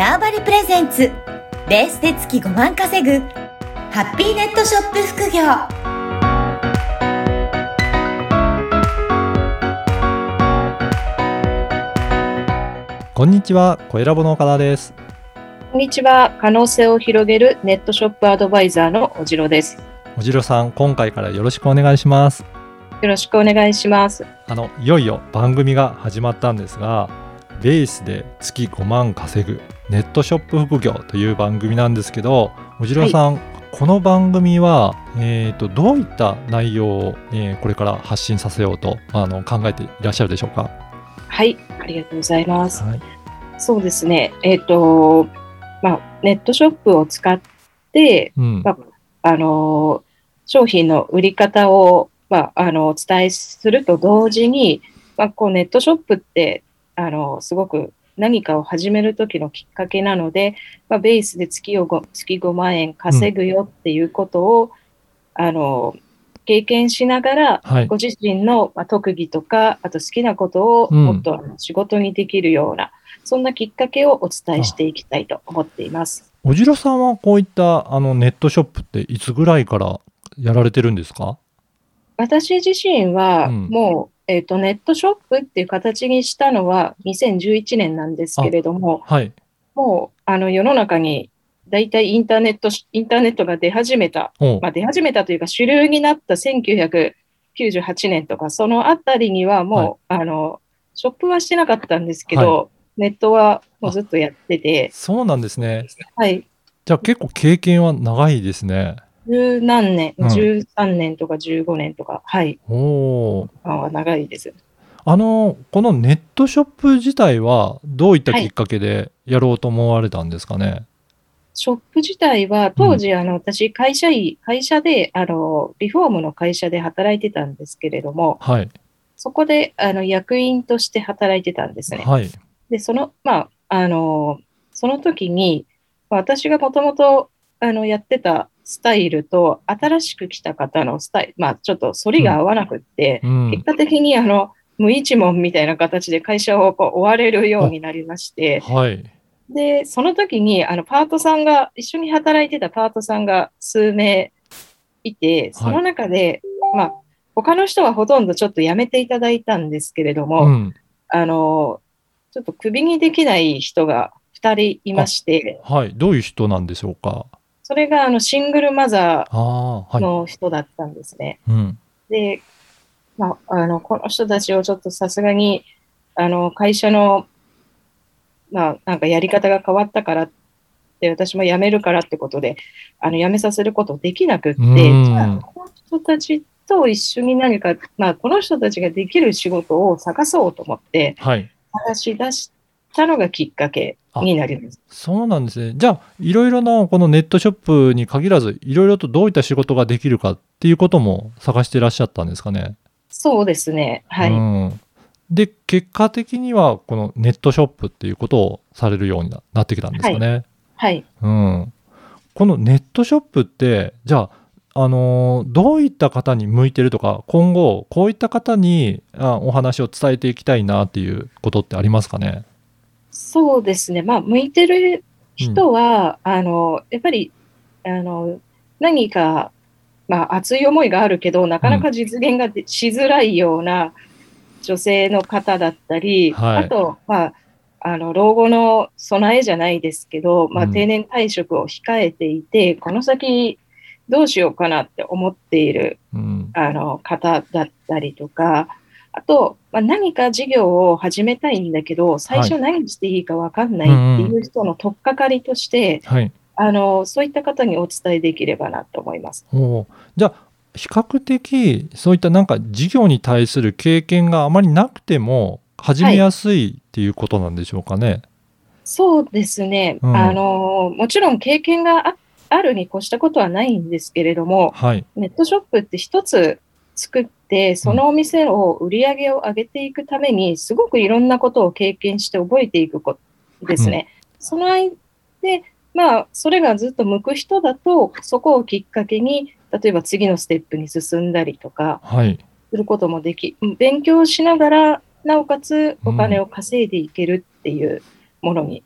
ターバリプレゼンツベースで月5万稼ぐハッピーネットショップ副業こんにちは、小ラボの岡田です。こんにちは。可能性を広げるネットショップアドバイザーのおじろです。おじろさん、今回からよろしくお願いします。よろしくお願いします。あの、いよいよ番組が始まったんですが、ベースで月5万稼ぐネットショップ副業という番組なんですけど、おじろさん、この番組は、えー、とどういった内容を、えーこれから発信させようとあの考えていらっしゃるでしょうか？はい。ありがとうございます。はい、そうですね。えっ、と、まあ、ネットショップを使って、うんまあの、商品の売り方を、まあ、あの、お伝えすると同時に、まあ、こう、ネットショップって、あの、すごく何かを始める時のきっかけなので、まあ、ベースで月をご月5万円稼ぐよっていうことを、あの、経験しながら、はい。ご自身のまあ特技とか、あと好きなことをうん。もっと仕事にできるような、そんなきっかけをお伝えしていきたいと思っています。おじろさんはこういったあのネットショップっていつぐらいからやられてるんですか？私自身はうん。もう、えっ、と、ネットショップっていう形にしたのは2011年なんですけれども、はい。もう、あの、世の中に大体インターネットし、インターネットが出始めた、まあ、出始めたというか主流になった1998年とか、そのあたりにはもう、あの、ショップはしてなかったんですけど、ネットはもうずっとやってて、そうなんですね。はい、じゃあ結構経験は長いですね。十何年、うん13年とか15年とか、はい、おお。あ長いです。あの、このネットショップ自体はどういったきっかけでやろうと思われたんですかね？ショップ自体は、当時、あの、私、会社員、会社で、あの、リフォームの会社で働いてたんですけれども、はい。そこで、あの、役員として働いてたんですね。はい。で、その、まあ、あの、その時に、まあ私がもともと、あの、やってたスタイルと、新しく来た方のスタイル、まあ、ちょっと反りが合わなくって、うん結。果的に、あの、無一文みたいな形で会社をこう追われるようになりまして、はい。で、その時に、あの、パートさんが、一緒に働いてたパートさんが数名いて、その中で、まあ、他の人はほとんどちょっと辞めていただいたんですけれども、うん。あの、ちょっとクビにできない人が2人いまして、はい。どういう人なんでしょうか？それがあのシングルマザ。ーの人だったんですね。うん。で、まあ、あの、この人たちをちょっとさすがに、あの、会社の、まあ、なんかやり方が変わったからって、私も辞めるからってことで、あの、辞めさせることできなくって、うんじゃあ、この人たちと一緒に何か、まあ、この人たちができる仕事を探そうと思って、はい。探し出したのがきっかけになります。そうなんですね。じゃあ、いろいろなこのネットショップに限らず、いろいろとどういった仕事ができるかっていうことも探していらっしゃったんですかね。そうですね。はい。うん、で結果的にはこのネットショップっていうことをされるようにななってきたんですかね。はい。うん、このネットショップってじゃあ、あのーどういった方に向いてるとか今後こういった方にあお話を伝えていきたいなっていうことってありますかね。そうですね。まあ、向いてる人は、あの、やっぱり、あの、何か、まあ、熱い思いがあるけど、なかなか実現がでしづらいような女性の方だったり、はい。あと、まあ、あの、老後の備えじゃないですけど、まあ、うん。定年退職を控えていて、この先どうしようかなって思っているうん。あの方だったりとか、あと、まあ、何か事業を始めたいんだけど、最初何していいか分かんないっていう人の取っかかりとして、はい、あのそういった方にお伝えできればなと思います。おーじゃあ比較的そういったなんか事業に対する経験があまりなくても始めやすいっていうことなんでしょうかね。そうですね、うんあのもちろん経験がああるに越したことはないんですけれども、はい。ネットショップって一つ作って、そのお店を売り上げを上げていくために、すごくいろんなことを経験して覚えていくことですね。その間で、まあ、それがずっと向く人だと、そこをきっかけに、例えば次のステップに進んだりとかはい。することもでき、勉強しながら、なおかつお金を稼いでいけるっていうものに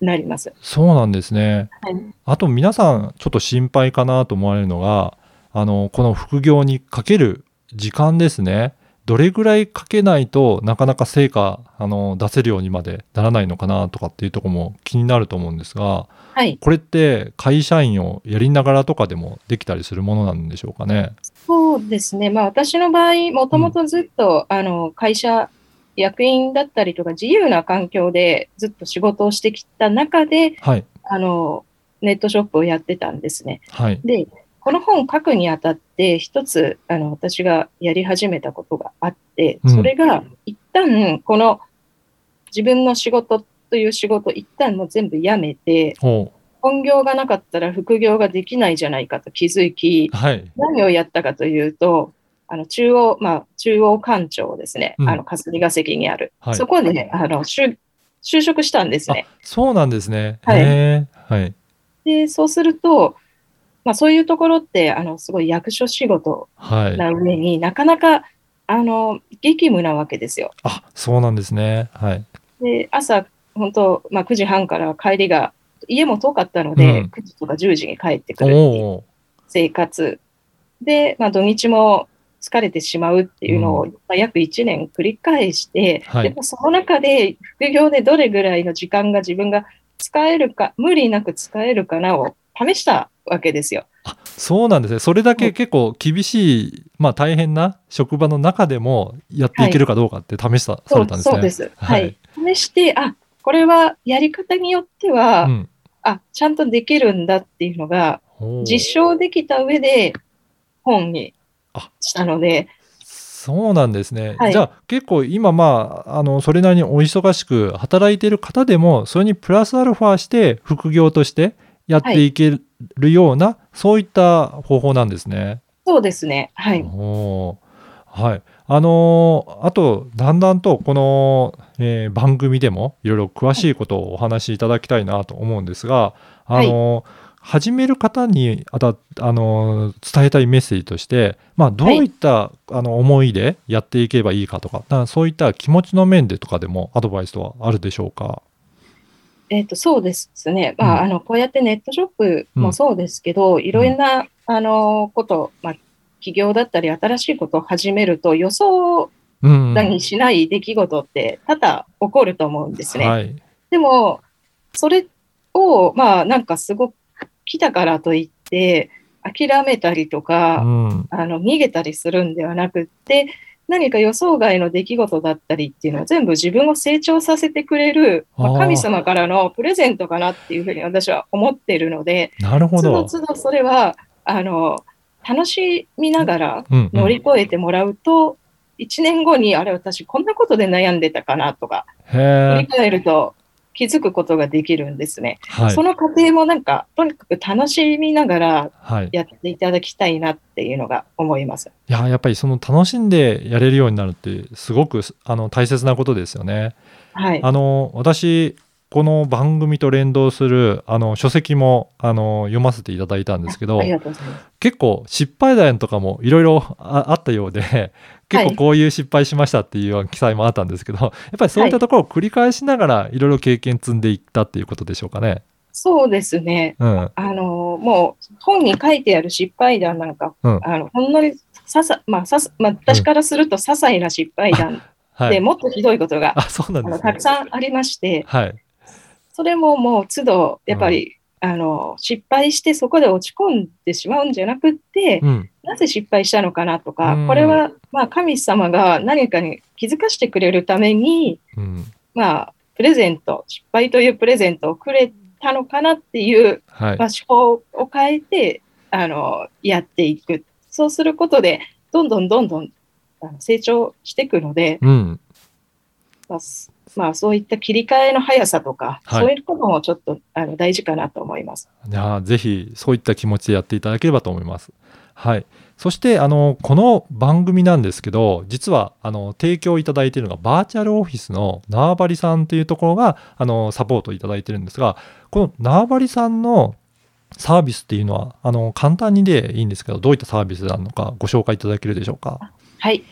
なります。そうなんですね。はい。あと皆さんちょっと心配かなと思われるのが、あの、この副業にかける時間ですね。どれぐらいかけないとなかなか成果あの出せるようにまでならないのかなとかっていうところも気になると思うんですがはい。これって会社員をやりながらとかでもできたりするものなんでしょうかね。そうですね。まあ私の場合、もともとずっと、あの、会社、役員だったりとか自由な環境でずっと仕事をしてきた中で、はいあの、ネットショップをやってたんですね。はいで、この本を書くにあたって、一つ、あの、私がやり始めたことがあって、うんそれが、一旦、この、自分の仕事という仕事、一旦もう全部やめて、お本業がなかったら副業ができないじゃないかと気づき、はい何をやったかというと、あの、中央、まあ、中央官庁ですね。うんあの、霞が関にある。はいそこで、あの、就就職したんですね。そうなんですね。はいはいで、そうすると、まあ、そういうところって、あの、すごい役所仕事はいな上になかなか、あの、激務なわけですよ。あそうなんですね。はいで、朝、本当、まあ、9時半から帰りが、家も遠かったので、うん9時とか10時に帰ってくる生活。で、まあ、土日も疲れてしまうっていうのを、まあ、約1年繰り返して、はいでもその中で副業でどれぐらいの時間が自分が使えるか、無理なく使えるかなを試したわけですよ。あそうなんですね。それだけ結構厳しい、まあ大変な職場の中でもやっていけるかどうかって試した、さそうれたんですね。そうです。ははいい。試して、あ、これはやり方によっては、うんあ、ちゃんとできるんだっていうのが、実証できた上で本にあしたので、そうなんですね。はいじゃあ結構今まああのそれなりにお忙しく働いている方でもそれにプラスアルファして副業としてやっていけるような、そういった方法なんですね。そうですね。はい。おーはい。あのーあと、だんだんとこの、えー番組でもいろいろ詳しいことをお話しいただきたいなと思うんですが、あのー始める方にあた、あのー伝えたいメッセージとして、まあ、どういった、あの思いでやっていけばいいかとか、だからそういった気持ちの面でとかでもアドバイスはあるでしょうか？えっと、そうですね。まあ、うんあの、こうやってネットショップもそうですけど、いろんな、あの、こと、まあ、企業だったり新しいことを始めると予想うん、だにしない出来事って多々起こると思うんですね。はい。でも、それを、まあ、なんかすごく来たからといって、諦めたりとうか、ん。あの、逃げたりするんではなくって、何か予想外の出来事だったりっていうのは全部自分を成長させてくれる、まあ神様からのプレゼントかなっていうふうに私は思っているので、なるほつどど。つどそれは、あの、楽しみながらうんうん乗り越えてもらうと、1年後に、あれ、私こんなことで悩んでたかなとか、振。り返ると気づくことができるんですね。はいそ。の過程もなんか、とにかく楽しみながらはい。やっていただきたいなっていうのが思います。いややっぱりその楽しんでやれるようになるってすごくあの大切なことですよね。はい。あの私この番組と連動するあの書籍もあの読ませていただいたんですけど。結構失敗談とかもいろいろああったようで結構こういう失敗しましたっていう記載もあったんですけど、やっぱりそういったところを繰り返しながらいろいろ経験積んでいったっていうことでしょうかね。そうですね。うん、あの、もう本に書いてある失敗談なんか、うんあの、ほんのり、ささ、まあ、ささ、まあ、私からすると些細な失敗談はい。でもっとひどいことが、ねたくさんありまして、はい。それももう都度、やっぱり、あの、失敗してそこで落ち込んでしまうんじゃなくって、うん。なぜ失敗したのかなとか、うんこれは、まあ、神様が何かに気づかしてくれるために、うん。まあ、プレゼント、失敗というプレゼントをくれたのかなっていう、はい。まあ、手法を変えて、あの、やっていく。そうすることで、どんどんどんどんあの成長していくので、うん。まあ、すまあ、そういった切り替えの速さとか、はいそういうこともちょっとあの大事かなと思います。いやーぜひそういった気持ちでやっていただければと思います。はい、そしてあのこの番組なんですけど実はあの提供いただいているのがバーチャルオフィスの縄張りさんというところがあのサポートいただいているんですがこの縄張りさんのサービスっていうのはあの簡単にでいいんですけどどういったサービスなのかご紹介いただけるでしょうか？はい。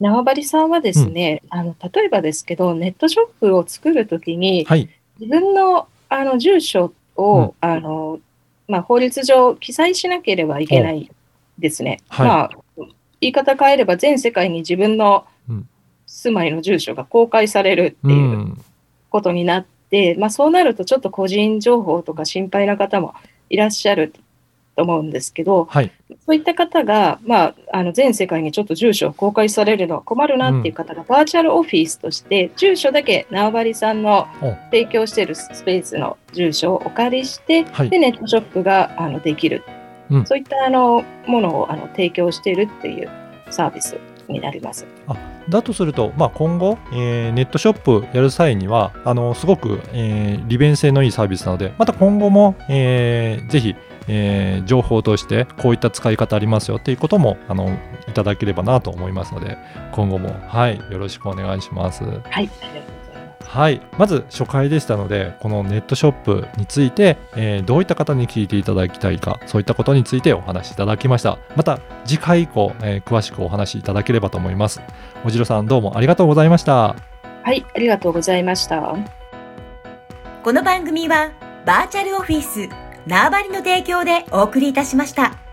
縄張りさんはですね、あの例えばですけど、ネットショップを作るときに、はい、自分のあの住所を、あのまあ、法律上記載しなければいけないですね。はい。まあ、言い方変えれば全世界に自分のうん。住まいの住所が公開されるっていううん。ことになって、まあ、そうなるとちょっと個人情報とか心配な方もいらっしゃると思うんですけど、はい。そういった方が、まあ、あの全世界にちょっと住所を公開されるのは困るなっていう方が、バーチャルオフィスとして、住所だけ縄張さんのお。提供しているスペースの住所をお借りして、はい。でネットショップがあのできる、うん。そういったあのものをあの提供しているっていうサービスになります。だとすると、まあ、今後、えーネットショップやる際にはあのすごく、えー利便性のいいサービスなのでまた今後も、えーぜひ、えー情報としてこういった使い方ありますよっていうこともあのいただければなと思いますので今後も、はい、よろしくお願いします。はい、ありがとうございます。はい、まず初回でしたのでこのネットショップについて、えーどういった方に聞いていただきたいかそういったことについてお話しいただきましたまた次回以降、えー詳しくお話しいただければと思いますおじろさんどうもありがとうございましたはい、ありがとうございました。この番組はバーチャルオフィス縄張りの提供でお送りいたしました。